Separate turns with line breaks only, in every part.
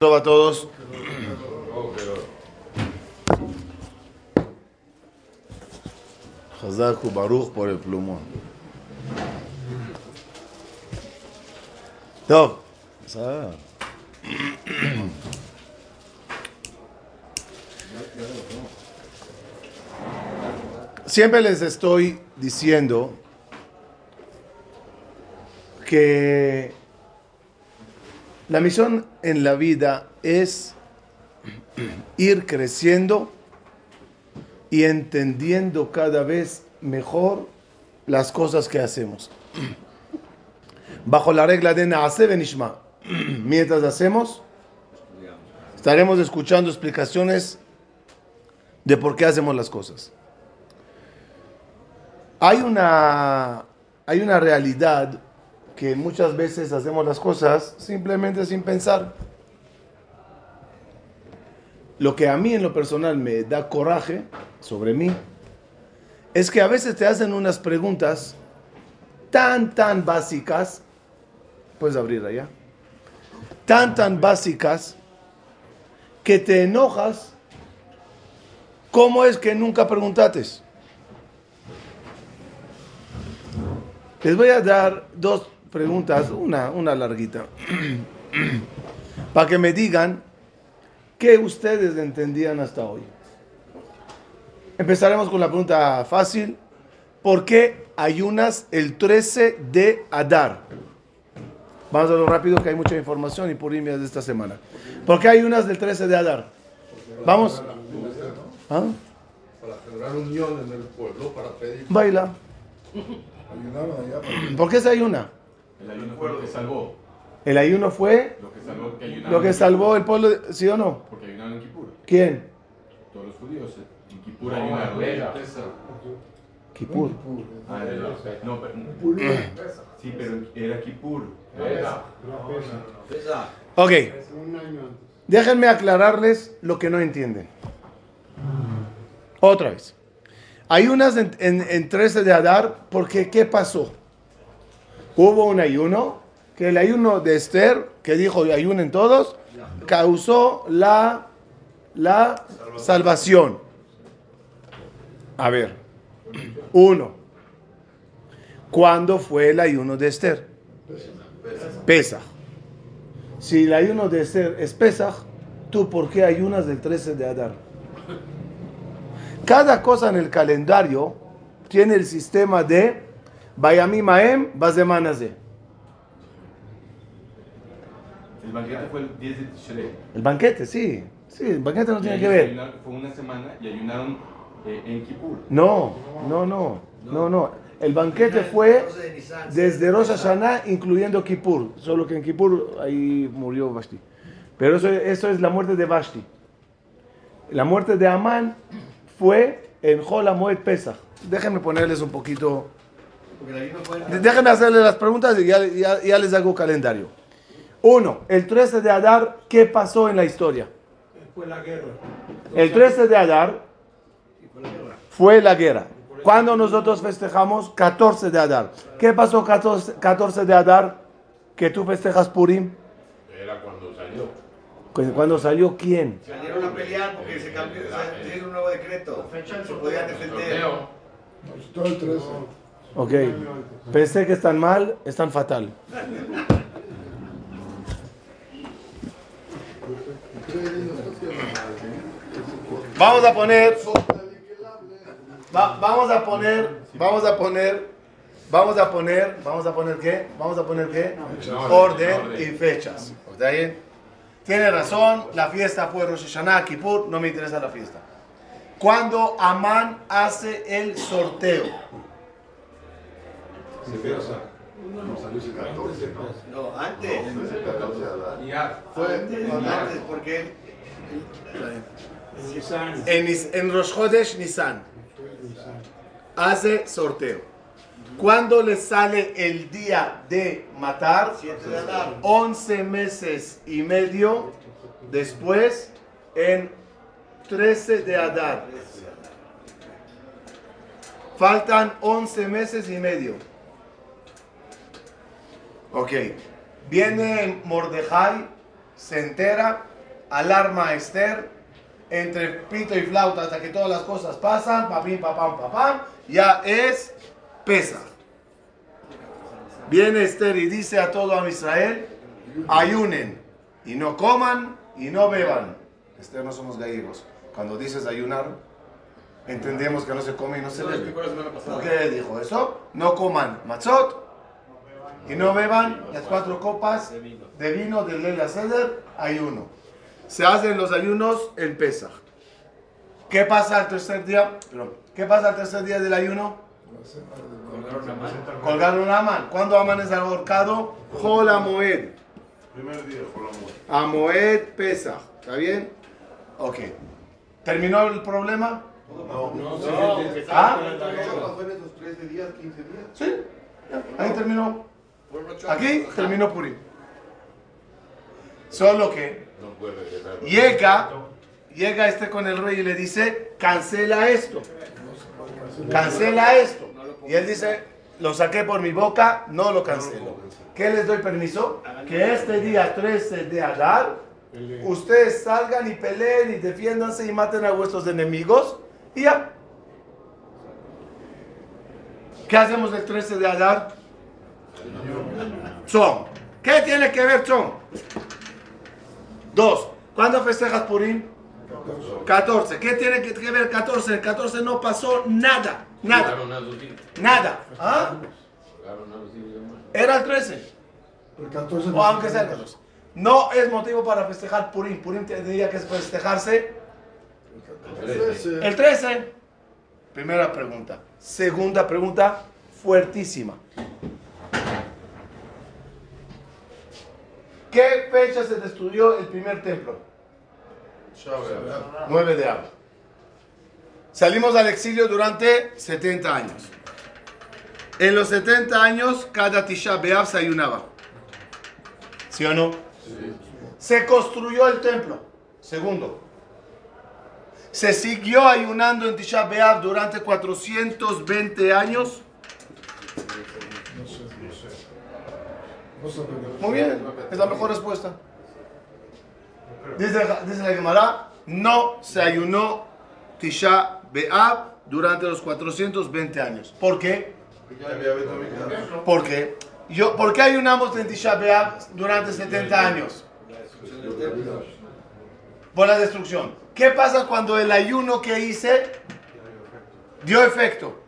a todos. Hazaku Baruch por el plumón. Top. Siempre les estoy diciendo que la misión en la vida es ir creciendo y entendiendo cada vez mejor las cosas que hacemos. Bajo la regla de Naase Benishma, mientras hacemos, estaremos escuchando explicaciones de por qué hacemos las cosas. Hay una, hay una realidad que muchas veces hacemos las cosas simplemente sin pensar. Lo que a mí en lo personal me da coraje sobre mí es que a veces te hacen unas preguntas tan, tan básicas, puedes abrir allá, tan, tan básicas que te enojas. ¿Cómo es que nunca preguntates? Les voy a dar dos preguntas, una, una larguita, para que me digan qué ustedes entendían hasta hoy. Empezaremos con la pregunta fácil. ¿Por qué ayunas el 13 de Adar? Vamos a lo rápido que hay mucha información y por de esta semana. ¿Por qué ayunas del 13 de Adar? Vamos.
¿Ah? Para generar unión en el pueblo, para pedir.
Baila. ¿Por qué se ayuna?
El ayuno fue lo que salvó.
El ayuno fue
lo que salvó, que
lo que salvó el pueblo, ¿sí o no?
Porque ayunaron en Kippur.
¿Quién?
Todos los judíos. En Kippur no, ayunaron.
Kippur.
Ah, no, pero, sí, pero era Kippur.
Ok. Déjenme aclararles lo que no entienden. Otra vez. Hay unas en, en 13 de Adar porque ¿qué pasó? Hubo un ayuno, que el ayuno de Esther, que dijo ayunen todos, causó la, la salvación. A ver, uno, ¿cuándo fue el ayuno de Esther? Pesach. Si el ayuno de Esther es Pesach, ¿tú por qué ayunas del 13 de Adar? Cada cosa en el calendario tiene el sistema de Bayami Maem, Bazemanaze.
El banquete fue el 10 de Tishrei.
El banquete, sí. Sí, el banquete no tiene que ver.
Fue una semana y ayunaron eh, en Kippur.
No, no, no, no, no. El banquete fue desde Rosh Hashanah, incluyendo Kippur. Solo que en Kippur ahí murió Vashti. Pero eso, eso es la muerte de Vashti. La muerte de Amán fue en Jola Moed Pesach. Déjenme ponerles un poquito Déjenme hacerle las preguntas y ya, les hago calendario. Uno, el 13 de Adar, ¿qué pasó en la historia?
Fue la guerra.
El 13 de Adar fue la guerra. ¿Cuándo nosotros festejamos? 14 de Adar. ¿Qué pasó 14, 14 de Adar? ¿Que tú festejas Purim?
Era cuando salió.
¿Cuándo salió quién?
Salieron a pelear porque se cambió, se un nuevo decreto. Se podían defender.
Todo el 13.
Ok. Pensé que están mal, están fatal. Vamos a poner. vamos a poner. Vamos a poner. Vamos a poner. Vamos a poner qué? Vamos a poner qué? Orden y fechas. ¿Está bien? Tiene razón, la fiesta fue Rosh Hashanah, Kippur, no me interesa la fiesta. Cuando Amán hace el sorteo,
no, antes. Fue antes porque
en, en Rosh Nisan hace sorteo. Cuando le sale el día de matar? 11 meses y medio después en 13 de Adar. Faltan 11 meses y medio. Ok. Viene Mordejai se entera, alarma a Esther, entre pito y flauta hasta que todas las cosas pasan, papín, papam, papam, ya es pesa. Viene Esther y dice a todo a Israel, ayunen y no coman y no beban. Esther no somos gallegos. Cuando dices ayunar, entendemos que no se come y no se bebe. ¿Por qué dijo eso? No coman matzot y no beban las cuatro copas de vino del Leila Seder, ayuno. Se hacen los ayunos en Pesach. ¿Qué pasa al tercer día? Perdón. ¿Qué pasa al tercer día del ayuno? Colgaron a Aman. ¿Cuándo Aman es ahorcado? Jola Moed.
Primer día, por la muerte.
A Moed Pesach. ¿Está bien? Ok. ¿Terminó el problema?
No, no,
¿Ah?
pasó en esos 13 días, 15 días?
Sí. Ahí terminó. Aquí terminó Purim. Solo que llega, llega este con el rey y le dice, cancela esto. Cancela esto. Y él dice, lo saqué por mi boca, no lo cancelo. ¿Qué les doy permiso? Que este día 13 de Adar, ustedes salgan y peleen y defiéndanse y maten a vuestros enemigos. Y ya. ¿Qué hacemos el 13 de Adar? Tzom. ¿Qué tiene que ver Tzom? Dos. ¿Cuándo festejas Purim? 14. ¿Qué tiene que que ver 14? El 14 no pasó nada. Nada. Nada. ¿Ah? Era el 13.
El 14
O aunque sea el 14. No es motivo para festejar Purim. Purim tendría que festejarse el 13. Primera pregunta. Segunda pregunta, fuertísima. ¿Qué fecha se destruyó el primer templo?
Chávez.
9 de Av. Salimos al exilio durante 70 años. En los 70 años, cada Tisha B'Av se ayunaba. ¿Sí o no? Se construyó el templo. Segundo. Se siguió ayunando en Tisha B'Av durante 420 años.
No sé, no sé. No sé.
Muy bien, es la mejor respuesta. Dice, la Gemara, no se ayunó Tisha B'Av durante los 420 años. ¿Por qué?
Ya había visto mi casa.
¿Por qué? Yo, ¿Por qué ayunamos en Tisha B'Av durante 70 años? Por la destrucción. ¿Qué pasa cuando el ayuno que hice dio efecto?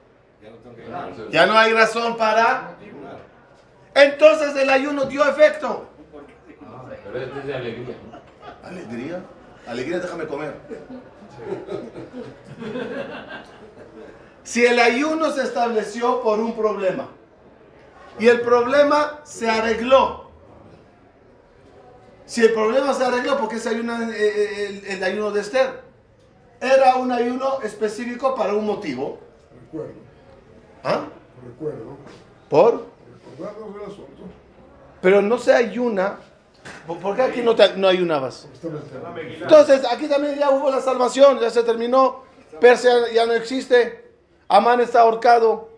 Ya no hay razón para... Entonces el ayuno dio efecto.
Pero este es de alegría.
Alegría. Alegría, déjame comer. Si el ayuno se estableció por un problema y el problema se arregló. Si el problema se arregló, ¿por qué se ayuna eh, eh, el, el ayuno de Esther? Era un ayuno específico para un motivo.
Recuerdo.
¿Ah?
Recuerdo.
¿Por?
Recordarnos del asunto.
Pero no se ayuna. ¿Por por qué aquí no, te- no ayunabas? Entonces, aquí también ya hubo la salvación, ya se terminó. Persia ya no existe. Amán está ahorcado.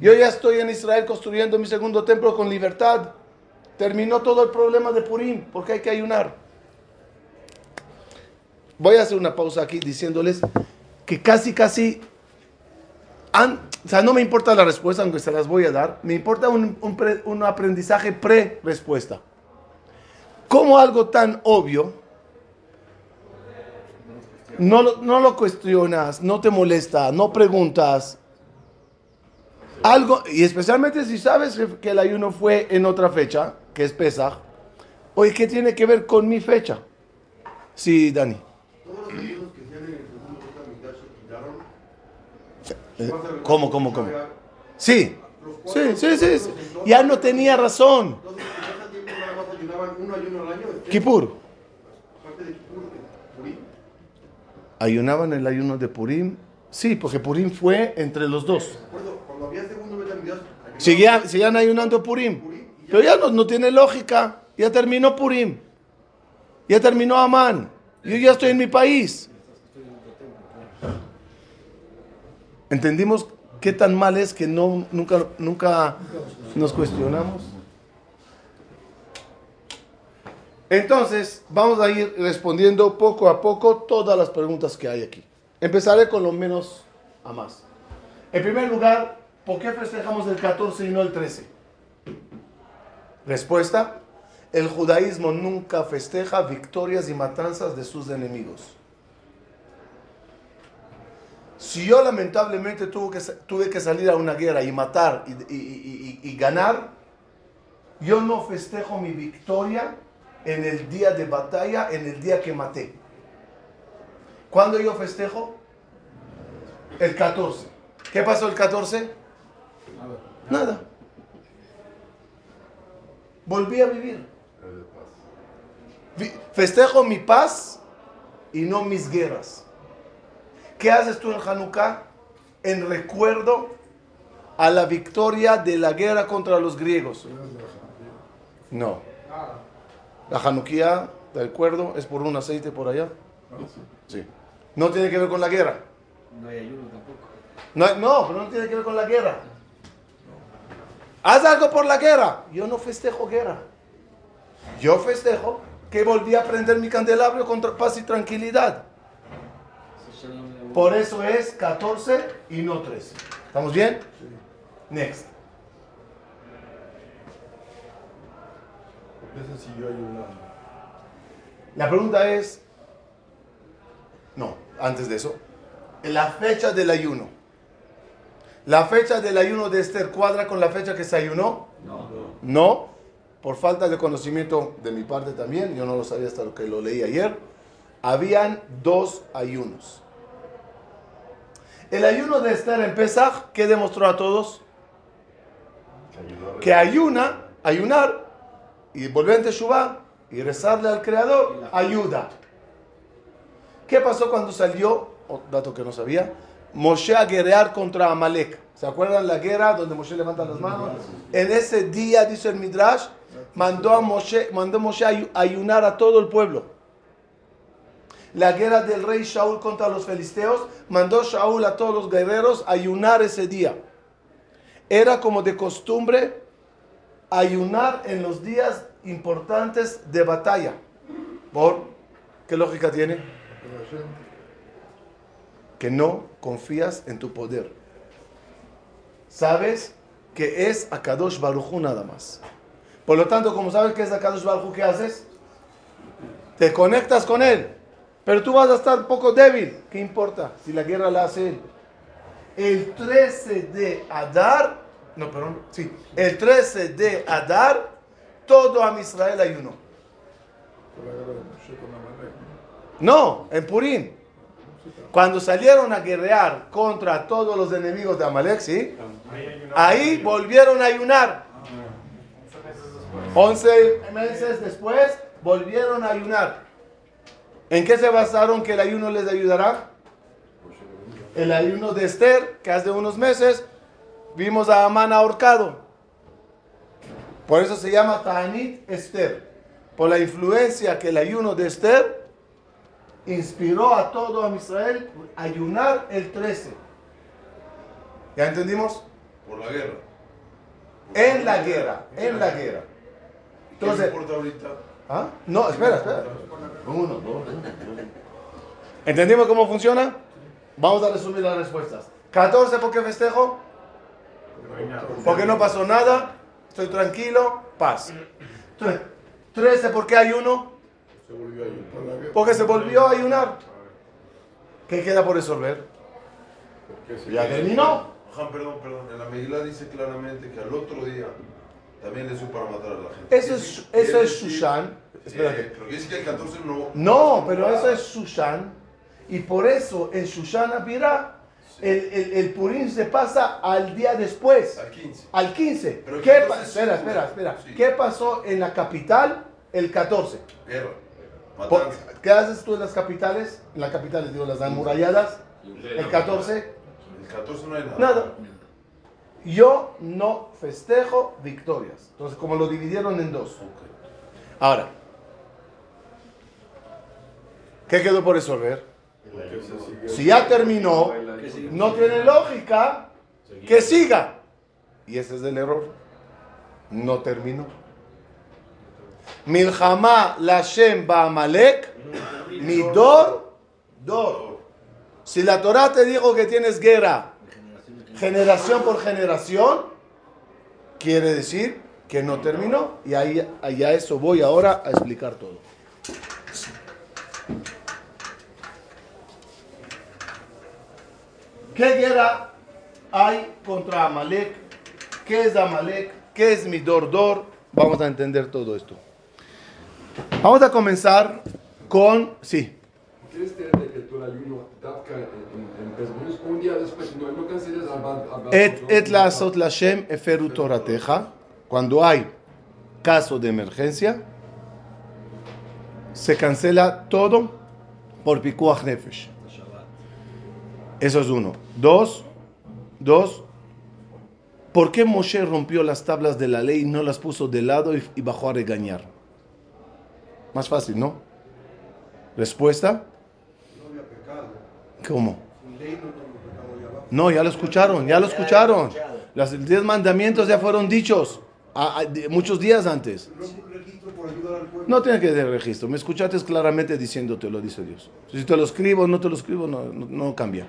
Yo ya estoy en Israel construyendo mi segundo templo con libertad. Terminó todo el problema de Purim, porque hay que ayunar. Voy a hacer una pausa aquí diciéndoles que casi, casi, o sea, no me importa la respuesta, aunque se las voy a dar, me importa un, un pre- un aprendizaje pre-respuesta. ¿Cómo algo tan obvio no, lo- no lo cuestionas, no te molesta, no preguntas? Algo, y especialmente si sabes que- el ayuno fue en otra fecha, que es Pesach, oye, ¿qué tiene que ver con mi fecha? Sí, Dani.
Todos los ayunos que hacían en el segundo Betamigdash se quitaron.
Eh, ¿Cómo, cómo, cómo? Sí, sí, sí, sí. Ya no tenía razón.
Ayunaban este, Purim.
¿Ayunaban el ayuno de Purim? Sí, porque Purim fue entre los dos. Seguían, seguían ayunando Purim. Pero ya no, no tiene lógica. Ya terminó Purim. Ya terminó Amán. Yo ya estoy en mi país. ¿Entendimos qué tan mal es que no, nunca, nunca nos cuestionamos? Entonces, vamos a ir respondiendo poco a poco todas las preguntas que hay aquí. Empezaré con lo menos a más. En primer lugar, ¿por qué festejamos el 14 y no el 13? Respuesta, el judaísmo nunca festeja victorias y matanzas de sus enemigos. Si yo lamentablemente tuve que, salir a una guerra y matar y, y- ganar, yo no festejo mi victoria en el día de batalla, en el día que maté. ¿Cuándo yo festejo? El 14. ¿Qué pasó el 14? Nada. Volví a vivir. Vi- Festejo mi paz y no mis guerras. ¿Qué haces tú en Hanukkah? En recuerdo a la victoria de la guerra contra los griegos. No. La Hanukkah, de acuerdo, es por un aceite por allá. Sí. No tiene que ver con la guerra.
No hay ayuno tampoco.
No, no, pero no tiene que ver con la guerra. Haz algo por la guerra. Yo no festejo guerra. Yo festejo que volví a prender mi candelabro contra paz y tranquilidad. Por eso es 14 y no 13. ¿Estamos bien? Next.
Sí ayunando.
La pregunta es, no, antes de eso, la fecha del ayuno. ¿La fecha del ayuno de Esther cuadra con la fecha que se ayunó?
No.
No, por falta de conocimiento de mi parte también, yo no lo sabía hasta que lo leí ayer. Habían dos ayunos. El ayuno de Esther en Pesach, ¿qué demostró a todos? Que ayuna, ayunar y volver en Teshuvah y rezarle al Creador ayuda. ¿Qué pasó cuando salió, otro dato que no sabía, Moshe a guerrear contra Amalek? ¿Se acuerdan la guerra donde Moshe levanta las manos? En ese día, dice el Midrash, mandó a Moshe, mandó Moshe a ayu- ayunar a todo el pueblo. La guerra del rey Shaul contra los filisteos, mandó Shaul a todos los guerreros a ayunar ese día. Era como de costumbre ayunar en los días importantes de batalla. ¿Por qué lógica tiene? Que no confías en tu poder. Sabes que es Akadosh Baruchu nada más. Por lo tanto, como sabes que es Akadosh Baruchu, ¿qué haces? Te conectas con él. Pero tú vas a estar un poco débil. ¿Qué importa si la guerra la hace él? El 13 de Adar, no, perdón, sí, el 13 de Adar, todo a Israel ayunó.
¿no?
No, en Purim. Cuando salieron a guerrear contra todos los enemigos de Amalek, ¿sí? Ahí volvieron a ayunar. 11 meses después volvieron a ayunar. ¿En qué se basaron que el ayuno les ayudará? El ayuno de Esther, que hace unos meses vimos a Amán ahorcado. Por eso se llama Ta'anit Esther. Por la influencia que el ayuno de Esther inspiró a todo a Israel a ayunar el 13. ¿Ya entendimos?
Por la guerra.
En la guerra, en la guerra.
¿Qué
Entonces-
me importa ahorita?
¿Ah? No, espera, espera. Uno, dos, ¿Entendimos cómo funciona? Vamos a resumir las respuestas. 14, ¿por qué festejo? Porque no pasó nada, estoy tranquilo, paz. Tre- 13, ¿por qué ayuno? Porque se volvió a ayunar. ¿Qué queda por resolver? Ya terminó.
Perdón, perdón. En la Megilá dice claramente que al otro día también le supo para matar a la gente.
Eso es, eso es Shushan.
Eh,
Espérate.
pero quiere decir que el 14 no.
No, pero eso es Shushan. Y por eso en Shushan Abirá, el, el, el Purim se pasa al día después.
Al 15.
Al 15.
Pero
¿Qué pa- espera, espera, espera.
Sí.
¿Qué pasó en la capital el 14?
Guerra.
Por-. ¿Qué haces tú en las capitales? En las capitales, digo, las amuralladas. El 14,
El 14 no hay nada.
nada. Yo no festejo victorias. Entonces, como lo dividieron en dos. Ahora, ¿qué quedó por resolver? Si ya terminó, no tiene lógica que siga. Y ese es el error. No terminó. Milhamá Lashem Baamalek, Midor, Dor. Si la Torah te dijo que tienes guerra generación por generación, quiere decir que no terminó. Y ahí, ahí a eso voy ahora a explicar todo. ¿Qué guerra hay contra Amalek? ¿Qué es Amalek? ¿Qué es Midordor? Vamos a entender todo esto. Vamos a comenzar con... Sí.
¿Quieres tener de que tú el ayuno Un día después, no, no canceles al al-
Et, et la sot lashem eferu torateja. Cuando hay caso de emergencia, se cancela todo por pikuach nefesh. Eso es uno. Dos, dos. ¿Por qué Moshe rompió las tablas de la ley y no las puso de lado y, y bajó a regañar? Más fácil, ¿no? Respuesta.
No había pecado.
¿Cómo?
No ya
lo escucharon, ya lo escucharon. Los diez mandamientos ya fueron dichos muchos días antes.
No
tiene que tener registro. Me escuchaste claramente diciéndote, lo dice Dios. Si te lo escribo o no te lo escribo, no, no- no cambia.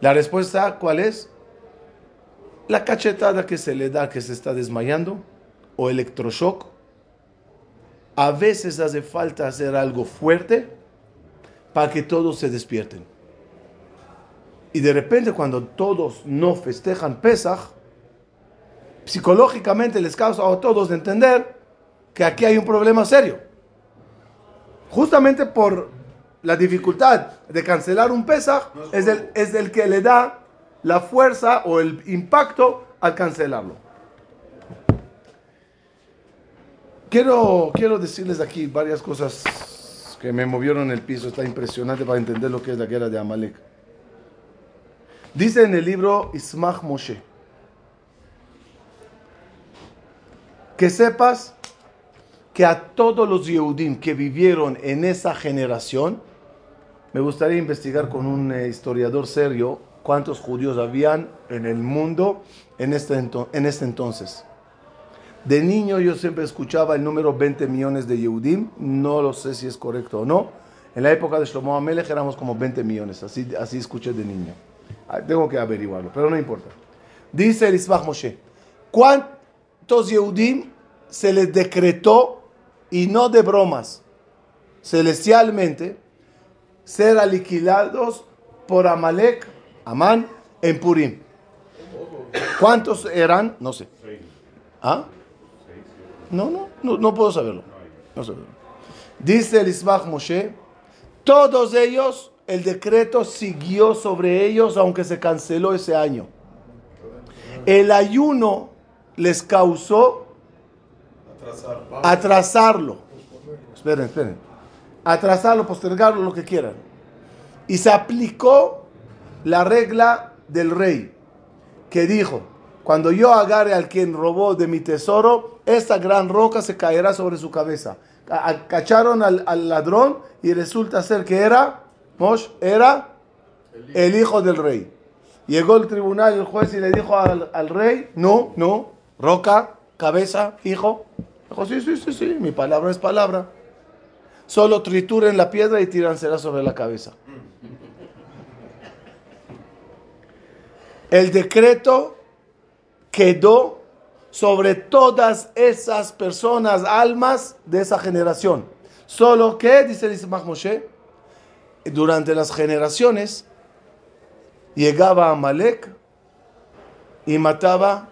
La respuesta, ¿cuál es? La cachetada que se le da que se está desmayando o electroshock. A veces hace falta hacer algo fuerte para que todos se despierten. Y de repente cuando todos no festejan Pesach, psicológicamente les causa a todos de entender que aquí hay un problema serio. Justamente por la dificultad de cancelar un Pesach es el, es el que le da la fuerza o el impacto al cancelarlo. Quiero, quiero decirles aquí varias cosas que me movieron el piso. Está impresionante para entender lo que es la guerra de Amalek. Dice en el libro Ismach Moshe que sepas que a todos los Yehudim que vivieron en esa generación, me gustaría investigar con un eh, historiador serio cuántos judíos habían en el mundo en este, en este entonces. De niño yo siempre escuchaba el número 20 millones de Yehudim, no lo sé si es correcto o no. En la época de Shlomo Amelech éramos como 20 millones, así, así escuché de niño. Ah, Tengo que averiguarlo, pero no importa. Dice el Ismach Moshe, ¿cuántos Yehudim se les decretó, y no de bromas, celestialmente, ser aniquilados por Amalek, Amán, en Purim? ¿Cuántos eran? No sé. ¿Ah? No, no, no, no puedo saberlo. No. Dice el Ismach Moshe, todos ellos, el decreto siguió sobre ellos, aunque se canceló ese año. El ayuno les causó
Atrasar.
atrasarlo. Esperen, esperen. Atrasarlo, postergarlo, lo que quieran. Y se aplicó la regla del rey, que dijo, cuando yo agarre al quien robó de mi tesoro, esta gran roca se caerá sobre su cabeza. Cacharon al, al ladrón y resulta ser que era, Mosh, era el hijo del rey. Llegó el tribunal el juez y le dijo al, rey, no, no, roca, cabeza, hijo. Dijo, sí, sí, sí, sí, mi palabra es palabra. Solo trituren la piedra y tíransela sobre la cabeza. El decreto quedó sobre todas esas personas, almas de esa generación. Solo que, dice el Ismach Moshe, durante las generaciones llegaba Amalek y mataba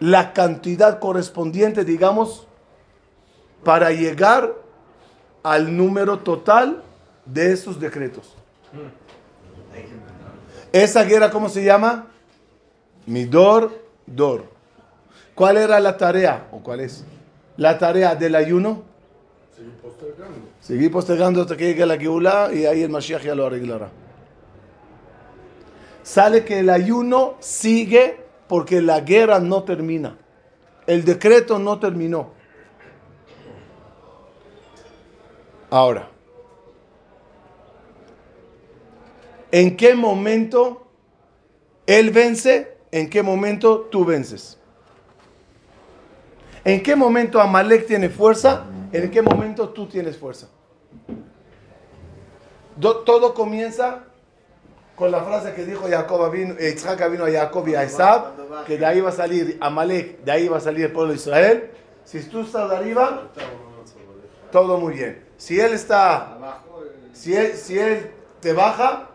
la cantidad correspondiente, digamos, para llegar al número total de esos decretos. Esa guerra, ¿cómo se llama? Midor, Dor. ¿Cuál era la tarea? ¿O cuál es? La tarea del ayuno.
Postergando.
Seguir postergando hasta que llegue la Geulá y ahí el Mashiach ya lo arreglará. Sale que el ayuno sigue porque la guerra no termina. El decreto no terminó. Ahora, ¿en qué momento él vence? ¿En qué momento tú vences? ¿En qué momento Amalek tiene fuerza? ¿En qué momento tú tienes fuerza? Do- todo comienza con la frase que dijo Jacob vino, Yitzhak vino a Jacob y a Esab, que de ahí va a salir Amalek, de ahí va a salir el pueblo de Israel. Si tú estás de arriba, todo muy bien. Si él está,
eh,
si él, si él te baja,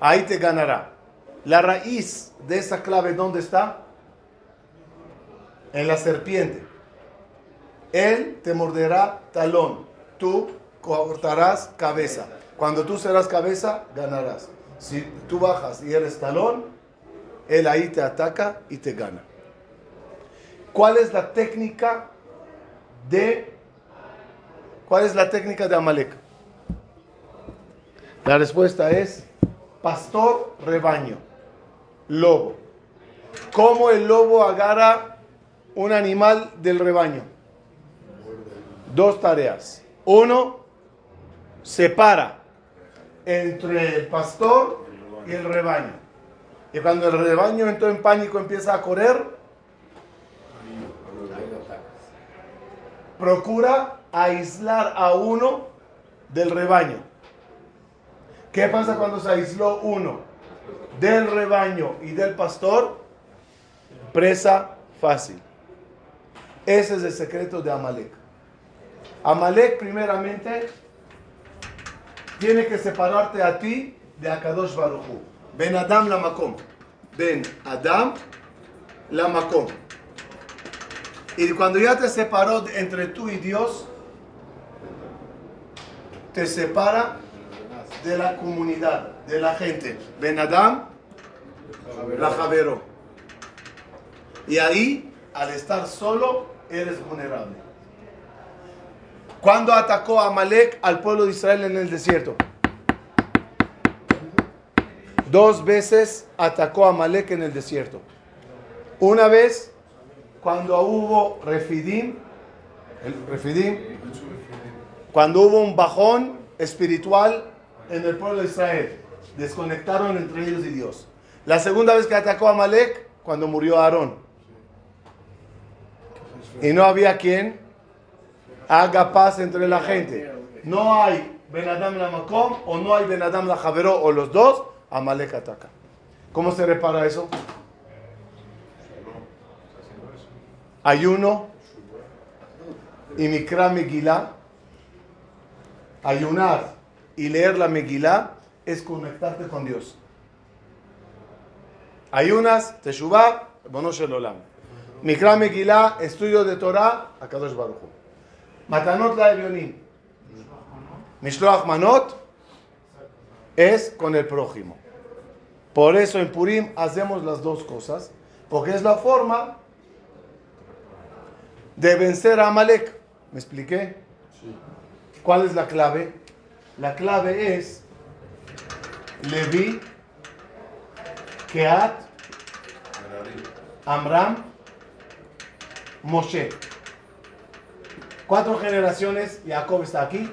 ahí
te ganará. La raíz de esa clave, ¿dónde está? En la serpiente. Él te morderá talón, tú cortarás cabeza. Cuando tú serás cabeza, ganarás. Si tú bajas y eres talón, él ahí te ataca y te gana. ¿Cuál es la técnica de cuál es la técnica de Amalek? La respuesta es pastor rebaño, lobo. ¿Cómo el lobo agarra un animal del rebaño? Dos tareas. Uno, separa entre el pastor y el rebaño. Y cuando el rebaño entró en pánico empieza a correr, procura aislar a uno del rebaño. ¿Qué pasa cuando se aisló uno del rebaño y del pastor? Presa fácil. Ese es el secreto de Amalek. Amalek primeramente tiene que separarte a ti de Akadosh Baruchu. Ben Adam la Makom. Ben Adam la Makom. Y cuando ya te separó entre tú y Dios, te separa de la comunidad, de la gente. Ben Adam la Javero. Y ahí, al estar solo, eres vulnerable. Cuando atacó a Amalek al pueblo de Israel en el desierto? Dos veces atacó a Amalek en el desierto. Una vez cuando hubo refidim, refidim, cuando hubo un bajón espiritual en el pueblo de Israel, desconectaron entre ellos y Dios. La segunda vez que atacó a Amalek, cuando murió Aarón. Y no había quien haga paz entre la gente. No hay Ben Adam la Makom o no hay Ben Adam la Javero o los dos, Amalek ataca. ¿Cómo se repara eso? Ayuno y Mikra Megillah. Ayunar y leer la Megillah es conectarte con Dios. Ayunas, Teshuvah, Bono Shel Olam. Mikra estudio de Torah, Akadosh Baruch La Evionim. Mishloach Manot es con el prójimo. Por eso en Purim hacemos las dos cosas, porque es la forma de vencer a Amalek. ¿Me expliqué? ¿Cuál es la clave? La clave es Levi, Keat, Amram, Moshe. Cuatro generaciones, Jacob está aquí.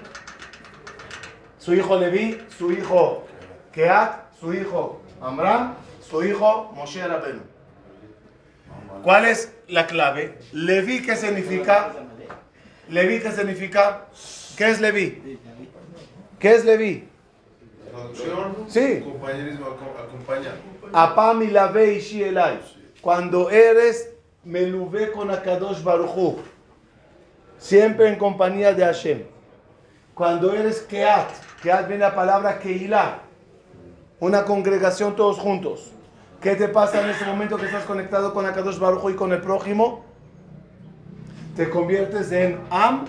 Su hijo Levi, su hijo Keat, su hijo Amram, su hijo Moshe Rabenu. ¿Cuál es la clave? Levi, ¿qué significa? Levi, ¿qué significa? ¿Qué es Levi? ¿Qué es Levi? Sí.
compañerismo, aco- acompañar.
Apam ilave ishi elai. Cuando eres meluve con Akadosh Baruchu, siempre en compañía de Hashem. Cuando eres Keat, Keat viene la palabra Keilah, una congregación todos juntos. ¿Qué te pasa en ese momento que estás conectado con Akadosh Baruchu y con el prójimo? Te conviertes en Am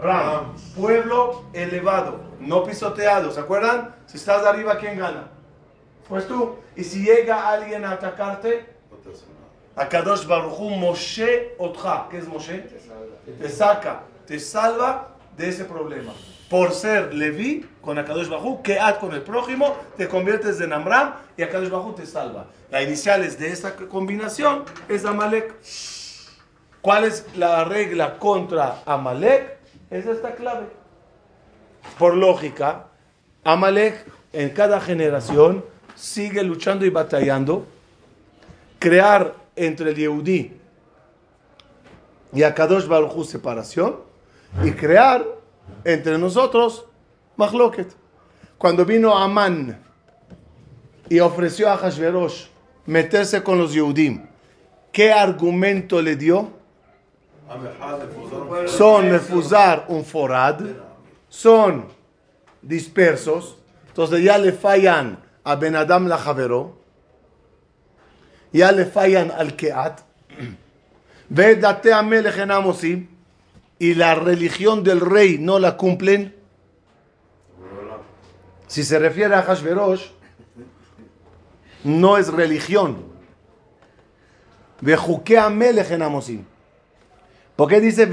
Ram, pueblo elevado, no pisoteado. ¿Se acuerdan? Si estás de arriba, ¿quién gana? Pues tú. Y si llega alguien a atacarte. Akadosh Baruchu Moshe Otja. ¿Qué es Moshe? Te saca, te salva de ese problema. Por ser Levi con Akadosh Baruchu, Keat con el prójimo, te conviertes en Amram y Akadosh Baruchu te salva. Las iniciales de esta combinación es Amalek. ¿Cuál es la regla contra Amalek? Es esta clave. Por lógica, Amalek en cada generación sigue luchando y batallando. Crear entre el Yehudí y a Kadosh Baruj separación y crear entre nosotros Mahloket. Cuando vino Amán y ofreció a Hashverosh meterse con los Yehudim, ¿qué argumento le dio? Son mefuzar un forad, son dispersos, entonces ya le fallan a Ben Adam la Javero, ya le fallan al Keat, y la religión del rey no la cumplen. Si se refiere a Hashverosh, no es religión. ¿Por qué dice?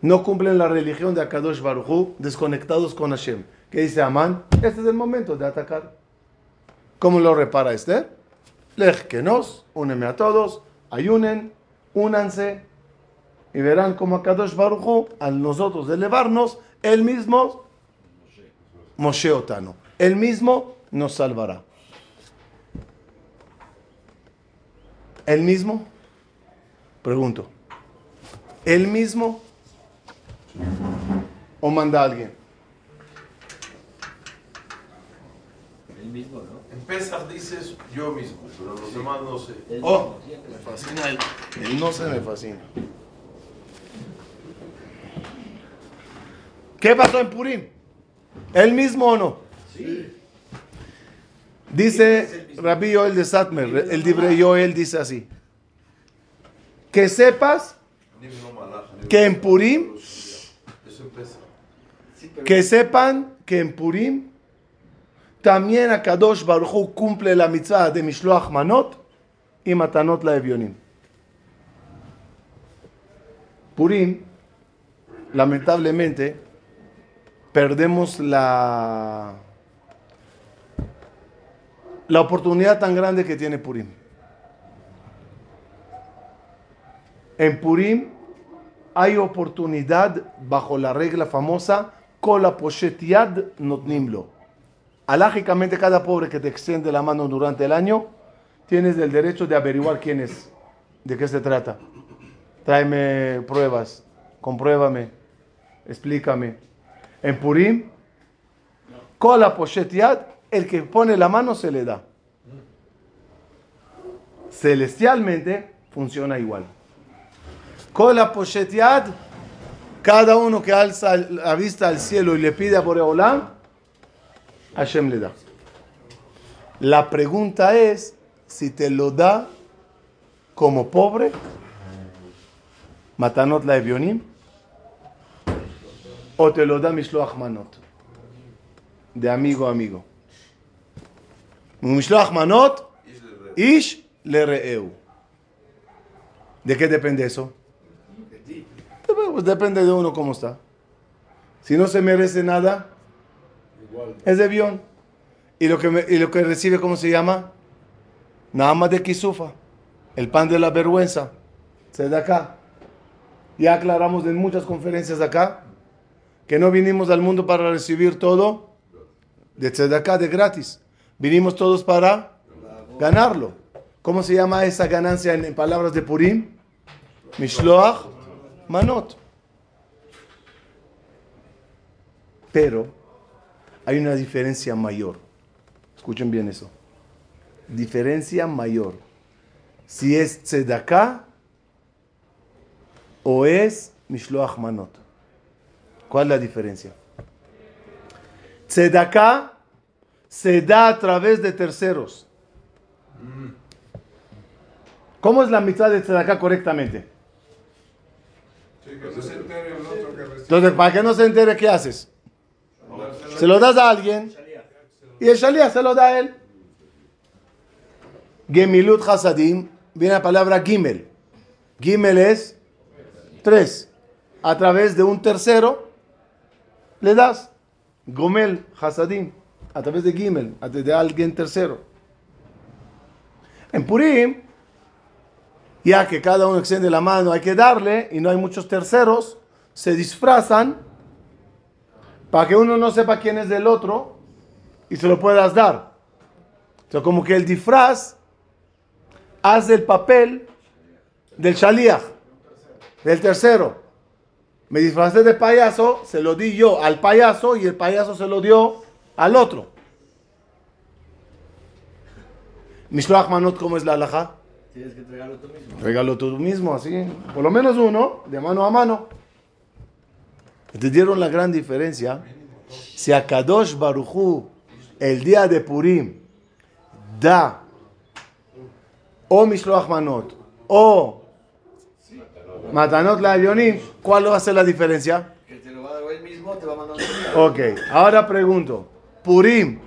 No cumplen la religión de Akadosh Baruchu, desconectados con Hashem. ¿Qué dice Amán? Este es el momento de atacar. ¿Cómo lo repara Esther? Lej que nos, úneme a todos, ayunen, únanse y verán como Akadosh Baruchu, al nosotros elevarnos, él mismo, Moshe Otano, él mismo nos salvará. ¿El mismo? Pregunto. ¿El mismo? ¿O manda a alguien?
El mismo, ¿no?
En Pesach dices yo mismo, pero los demás no sé.
Oh, me fascina el, el no se me fascina. ¿Qué pasó en Purim? ¿El mismo o no? Dice Rabbi Yoel de Satmer, el libre Yoel dice así. Que sepas que en Purim, que sepan que en Purim también a Kadosh Baruch Hu cumple la mitzvah de Mishloach Manot y Matanot la Evionim. Purim, lamentablemente, perdemos la, la oportunidad tan grande que tiene Purim. En Purim hay oportunidad bajo la regla famosa Kola poshet yad notnimlo. Alágicamente, cada pobre que te extiende la mano durante el año, tienes el derecho de averiguar quién es, de qué se trata. Tráeme pruebas, compruébame, explícame. En Purim, Kola poshet yad, el que pone la mano se le da. Celestialmente funciona igual. Kola poshet yad, cada uno que alza la vista al cielo y le pide a Boreolam, Hashem le da. La pregunta es si te lo da como pobre, Matanot la Evionim, o te lo da Mishloach Manot, de amigo a amigo. Mishloach Manot, Ish le reeu. ¿De qué depende eso? Pues depende de uno cómo está. Si no se merece nada, es de avión. Y lo que, y lo que recibe, ¿cómo se llama? Nada más de Kisufa. El pan de la vergüenza. Se acá. Ya aclaramos en muchas conferencias acá que no vinimos al mundo para recibir todo de tzedakah, de gratis. Vinimos todos para ganarlo. ¿Cómo se llama esa ganancia en, en palabras de Purim? Mishloach Manot. Pero hay una diferencia mayor. Escuchen bien eso. Diferencia mayor. Si es tzedakah o es Mishloach Manot. ¿Cuál es la diferencia? Tzedakah se da a través de terceros. ¿Cómo es la mitad de tzedakah correctamente? Entonces, para que no se entere, ¿qué haces? Se lo das a alguien y el shalía se lo da a él. Gemilut Hasadim, viene la palabra Gimel. Gimel es tres. A través de un tercero le das. Gomel Hasadim, a través de Gimel, a través de alguien tercero. En Purim, ya que cada uno extiende la mano, hay que darle y no hay muchos terceros, se disfrazan para que uno no sepa quién es del otro y se lo puedas dar. O sea, como que el disfraz hace el papel del shaliach, del tercero. Me disfracé de payaso, se lo di yo al payaso y el payaso se lo dio al otro. Mishloach manot, ¿cómo es la alhaja?
Tienes que entregarlo tú mismo.
Regalo tú mismo, así. Por lo menos uno, de mano a mano. ¿Entendieron la gran diferencia? Si a Kadosh Baruchu, el día de Purim, da o Mishloach Manot o Matanot la Avionim, ¿cuál va a ser la diferencia?
Que te lo va a dar él mismo, te va a mandar.
Ok, ahora pregunto, ¿Purim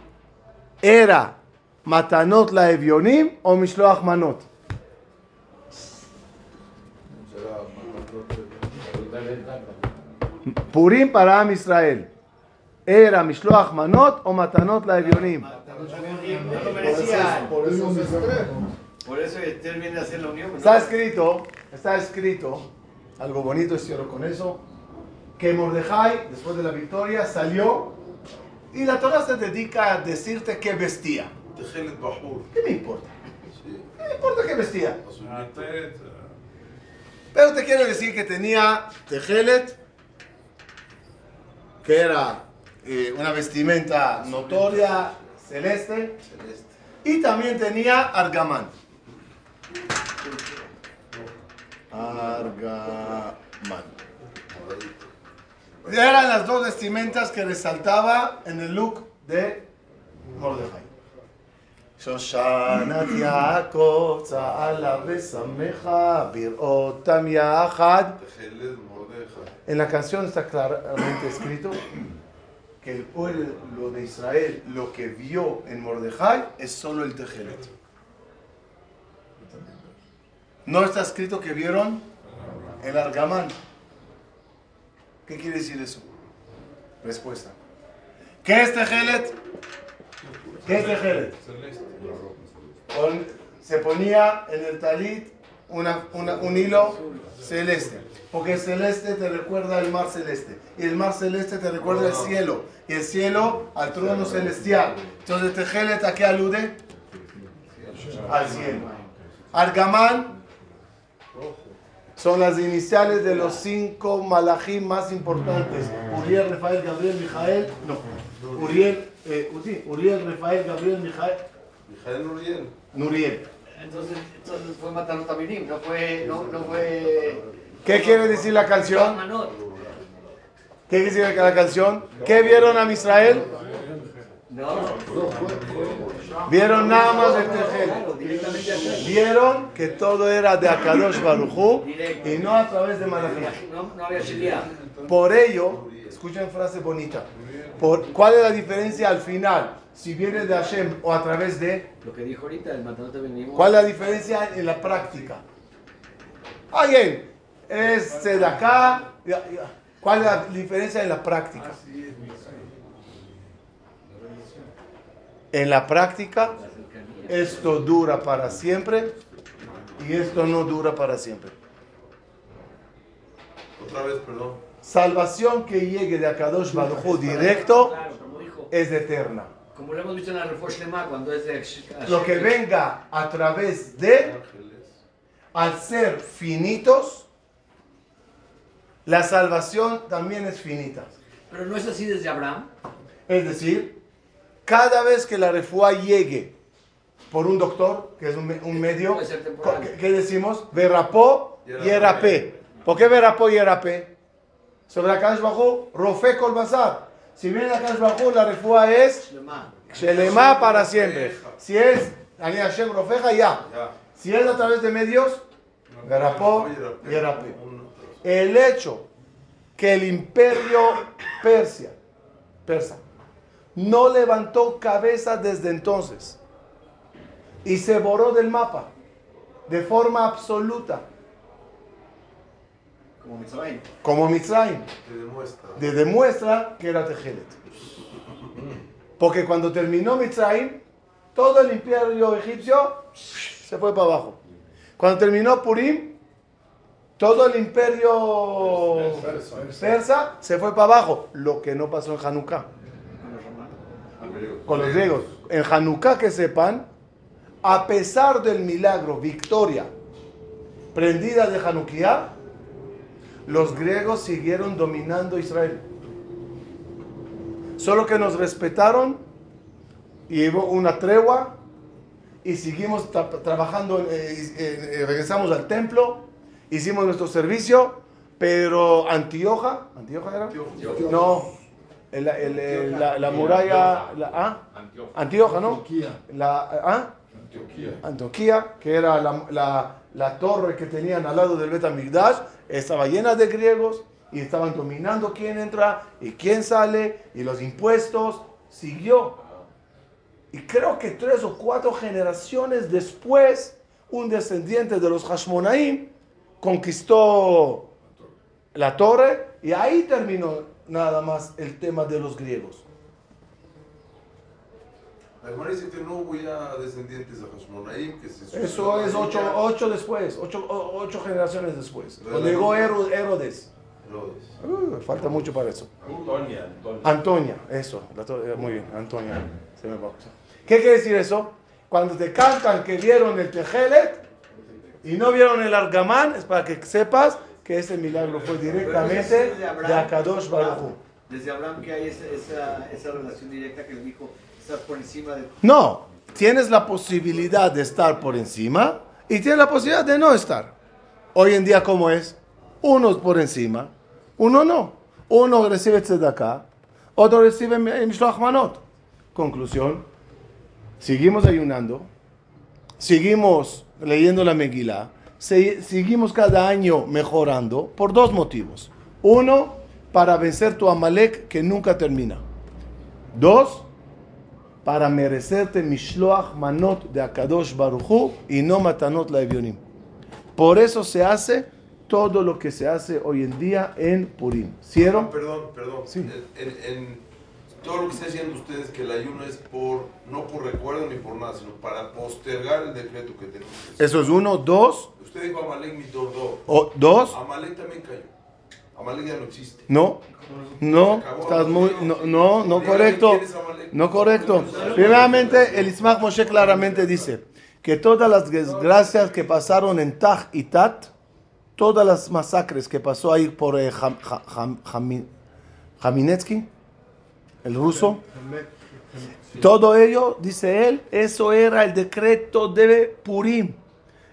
era Matanot la Evionim o Mishloach Manot? Purim para Am Israel. Era Mishloach Manot o Matanot la Evionim.
Por eso,
por Esther viene hacer la unión.
Está escrito, está escrito, algo bonito, cierro con eso, que Mordejai, después de la victoria, salió y la Torah se dedica a decirte qué vestía. ¿Qué me importa? ¿Qué me importa qué vestía? Pero te quiero decir que tenía tejelet que era eh, una vestimenta notoria, celeste, y también tenía argamán. Argamán. Eran las dos vestimentas que resaltaba en el look de Mordejai. שושנת יעקב צהלה ושמחה בראותם יחד. En la canción está claramente escrito que el pueblo de Israel lo que vio en Mordejai es solo el tejelet. No está escrito que vieron el argamán. ¿Qué quiere decir eso? Respuesta. ¿Qué es tejelet? ¿Qué es tejelet? Se ponía en el talit una, una, un hilo celeste. Porque el celeste te recuerda al mar celeste. Y el mar celeste te recuerda al ah. cielo. Y el cielo al trono celestial. Entonces, Tejelet a qué alude? Al cielo. Argamán son las iniciales de los cinco malajim más importantes. Uriel, Rafael, Gabriel, Mijael. No. Uriel, eh, Uriel, Rafael, Gabriel, Mijael.
Mijael Uriel.
Nuriel.
Entonces, entonces fue matar a Minim, no fue, no, no fue.
¿Qué quiere decir la canción? ¿Qué quiere decir la canción? ¿Qué vieron a Israel?
No,
Vieron nada más el Tejel. Vieron que todo era de Akadosh Barujú y no a través de Malachim. Por ello, escuchen frase bonita. Por, ¿Cuál es la diferencia al final? Si viene de Hashem o a través de...
Lo que dijo ahorita, el matanote venimos.
¿Cuál es la diferencia en la práctica? Alguien es de acá. ¿Cuál es la diferencia en la práctica? En la práctica, esto dura para siempre y esto no dura para siempre.
Otra vez, perdón.
Salvación que llegue de Akadosh Baruj directo es eterna.
Como lo hemos visto en la Lema, cuando es de.
Lo que venga a través de, al ser finitos, la salvación también es finita.
Pero no es así desde Abraham.
Es decir, cada vez que la refúa llegue por un doctor, que es un, un medio. ¿qué, qué decimos? Verapó y erapé. ¿Por qué verapó y erapé? Sobre la Kadosh Bajú, Rofe Kol Bazar. Si viene Kadosh Bajú, la refúa es
Lema.
Shelema para siempre. Si es Ani Hashem Rofeja, ya. Si es a través de medios, verapó y erapé. El hecho que el imperio Persia, persa, no levantó cabeza desde entonces y se borró del mapa de forma absoluta,
Como Mitzrayim.
como Mitzrayim,
Te demuestra.
de- demuestra que era Tejelet. Porque cuando terminó Mitzrayim, todo el imperio egipcio se fue para abajo. Cuando terminó Purim, todo el imperio persa se fue para abajo. Lo que no pasó en Hanukkah. Con los griegos. En Hanukkah, que sepan, a pesar del milagro, victoria, prendida de Hanukkah, los griegos siguieron dominando Israel. Solo que nos respetaron y hubo una tregua y seguimos tra- trabajando, eh, eh, eh, regresamos al templo, hicimos nuestro servicio, pero Antioja, ¿Antioja era? No, el- el- el- la, la muralla, la- ¿ah? Antioja, ¿no?
Antioquía.
La, ¿ah?
Antioquía.
Antioquía, que era la, la- la torre que tenían al lado del Bet Amigdash, estaba llena de griegos y estaban dominando quién entra y quién sale y los impuestos. Siguió. Y creo que tres o cuatro generaciones después, un descendiente de los Hashmonaim conquistó la torre y ahí terminó nada más el tema de los griegos.
La Gemara dice que no hubo ya descendientes de Hashmonaim, que se
Eso es ocho, ocho después, ocho, ocho generaciones después. Cuando llegó Hero- Herodes.
Herodes.
Uh, falta mucho para eso.
Antonia, Antonia.
Antonia, eso. eh, muy bien, Antonia. Se me va. ¿Qué quiere decir eso? Cuando te cantan que vieron el Tejelet y no vieron el Argamán, es para que sepas que ese milagro fue directamente de Akadosh Baruj.
Desde Abraham que hay esa, esa, esa relación directa que le dijo, estás por encima de...
No, tienes la posibilidad de estar por encima y tienes la posibilidad de no estar. Hoy en día, ¿cómo es? Uno por encima, uno no. Uno recibe tzedakah, otro recibe mishloach manot. Conclusión, seguimos ayunando, seguimos leyendo la Megillah, se- seguimos cada año mejorando por dos motivos. Uno, para vencer tu Amalek que nunca termina. Dos, para merecerte Mishloach Manot de Akadosh Baruchu y no Matanot la Evionim. Por eso se hace todo lo que se hace hoy en día en Purim. ¿Cierto?
Perdón, perdón.
Sí.
En, en- todo lo que está diciendo ustedes, que el ayuno es por, no por recuerdo ni por nada, sino para postergar el decreto que tenemos.
Eso es uno. Dos.
Usted dijo Amalek mi tordo.
o- dos.
Amalek también cayó. Amalek ya no existe.
No. No. Estás muy. No, no, no correcto. No correcto. Primeramente, el Ismach Moshe claramente dice que todas las desgracias que pasaron en Taj y Tat, todas las masacres que pasó ahí por eh, el ruso, todo ello, dice él, eso era el decreto de Purim.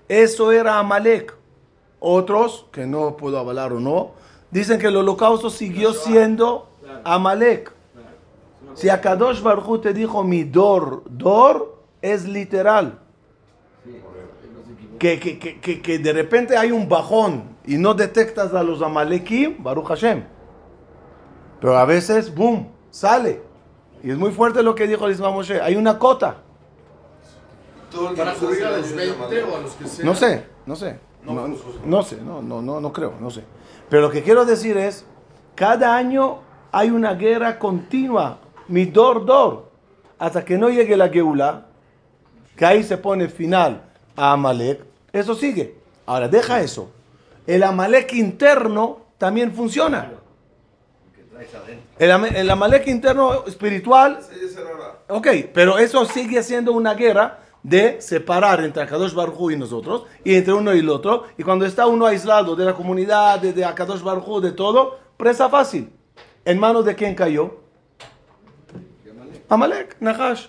Eso era Amalek. Otros, que no puedo avalar o no, dicen que el holocausto siguió siendo Amalek. Si Akadosh Baruj Hu te dijo mi dor, dor es literal. Que, que, que, que, que de repente hay un bajón y no detectas a los Amalekim, Baruch Hashem. Pero a veces, boom, sale. Y es muy fuerte lo que dijo el Moshe. Hay una cota.
Todo el que
Para cubrir a los
ayuno es
20
Amalek.
o a los que sean.
No sé, no sé.
No,
No,
pues,
no sé, no, no, no, no creo, no sé. Pero lo que quiero decir es, cada año hay una guerra continua, mi dor, dor, hasta que no llegue la Geula, que ahí se pone final a Amalek, eso sigue. Ahora, deja eso. El Amalek interno también funciona. El, el Amalek interno espiritual Ok, pero eso sigue siendo una guerra de separar entre Akadosh Baruj y nosotros, y entre uno y el otro, y cuando está uno aislado de la comunidad, de, de Akadosh Baruj de todo, presa fácil. ¿En manos de quién cayó? Amalek, Nahash.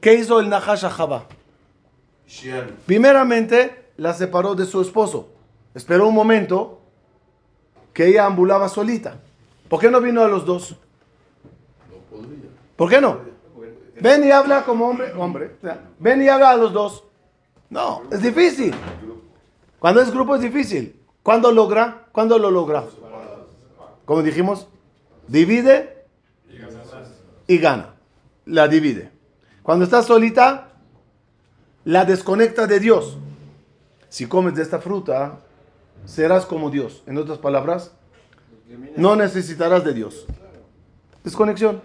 ¿Qué hizo el Nahash a Jabá? Primeramente, la separó de su esposo. Esperó un momento que ella ambulaba solita. ¿Por qué no vino a los dos?
No podría.
¿Por qué no? Ven y habla como hombre. hombre. Ven y habla a los dos. No, es difícil. Cuando es grupo es difícil. ¿Cuándo logra? ¿Cuándo lo logra? Como dijimos, divide y gana. La divide. Cuando estás solita, la desconecta de Dios. Si comes de esta fruta, serás como Dios. En otras palabras, no necesitarás de Dios. Desconexión.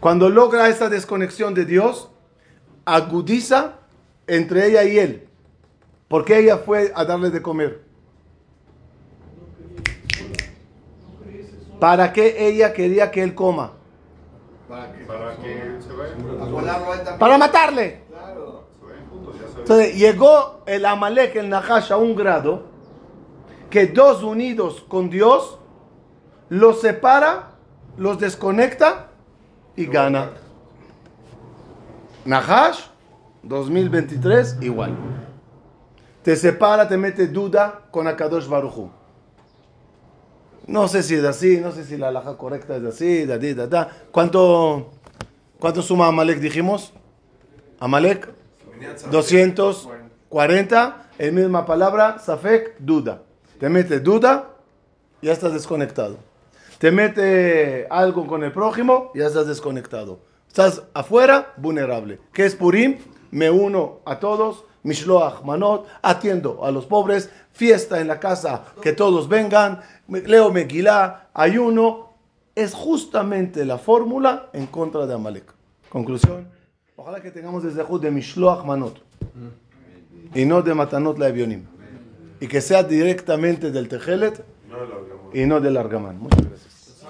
Cuando logra esa desconexión de Dios, agudiza entre ella y él. Porque ella fue a darle de comer. ¿Para qué ella quería que él coma?
Para que
Para que se vayan.
a volarlo a él también.
Para matarle.
Claro.
Entonces llegó el Amalek, el Nahash, a un grado que dos unidos con Dios los separa, los desconecta y gana. Nahash, 2023, igual. Te separa, te mete duda con Akadosh Baruchu. No sé si es así, no sé si la alhaja correcta es así, da, da, da. ¿Cuánto, ¿Cuánto suma Amalek dijimos? Amalek, 240, en misma palabra, Safek, duda. Te mete duda, ya estás desconectado. Te mete algo con el prójimo, ya estás desconectado. Estás afuera, vulnerable. ¿Qué es Purim? Me uno a todos, Mishloach Manot, atiendo a los pobres, fiesta en la casa, que todos vengan, leo Megilá, ayuno. Es justamente la fórmula en contra de Amalek. Conclusión. Ojalá que tengamos desde de Mishloach Manot y no de Matanot la Evionim. Y que sea directamente del Tejelet y no del Argamán. Muchas gracias.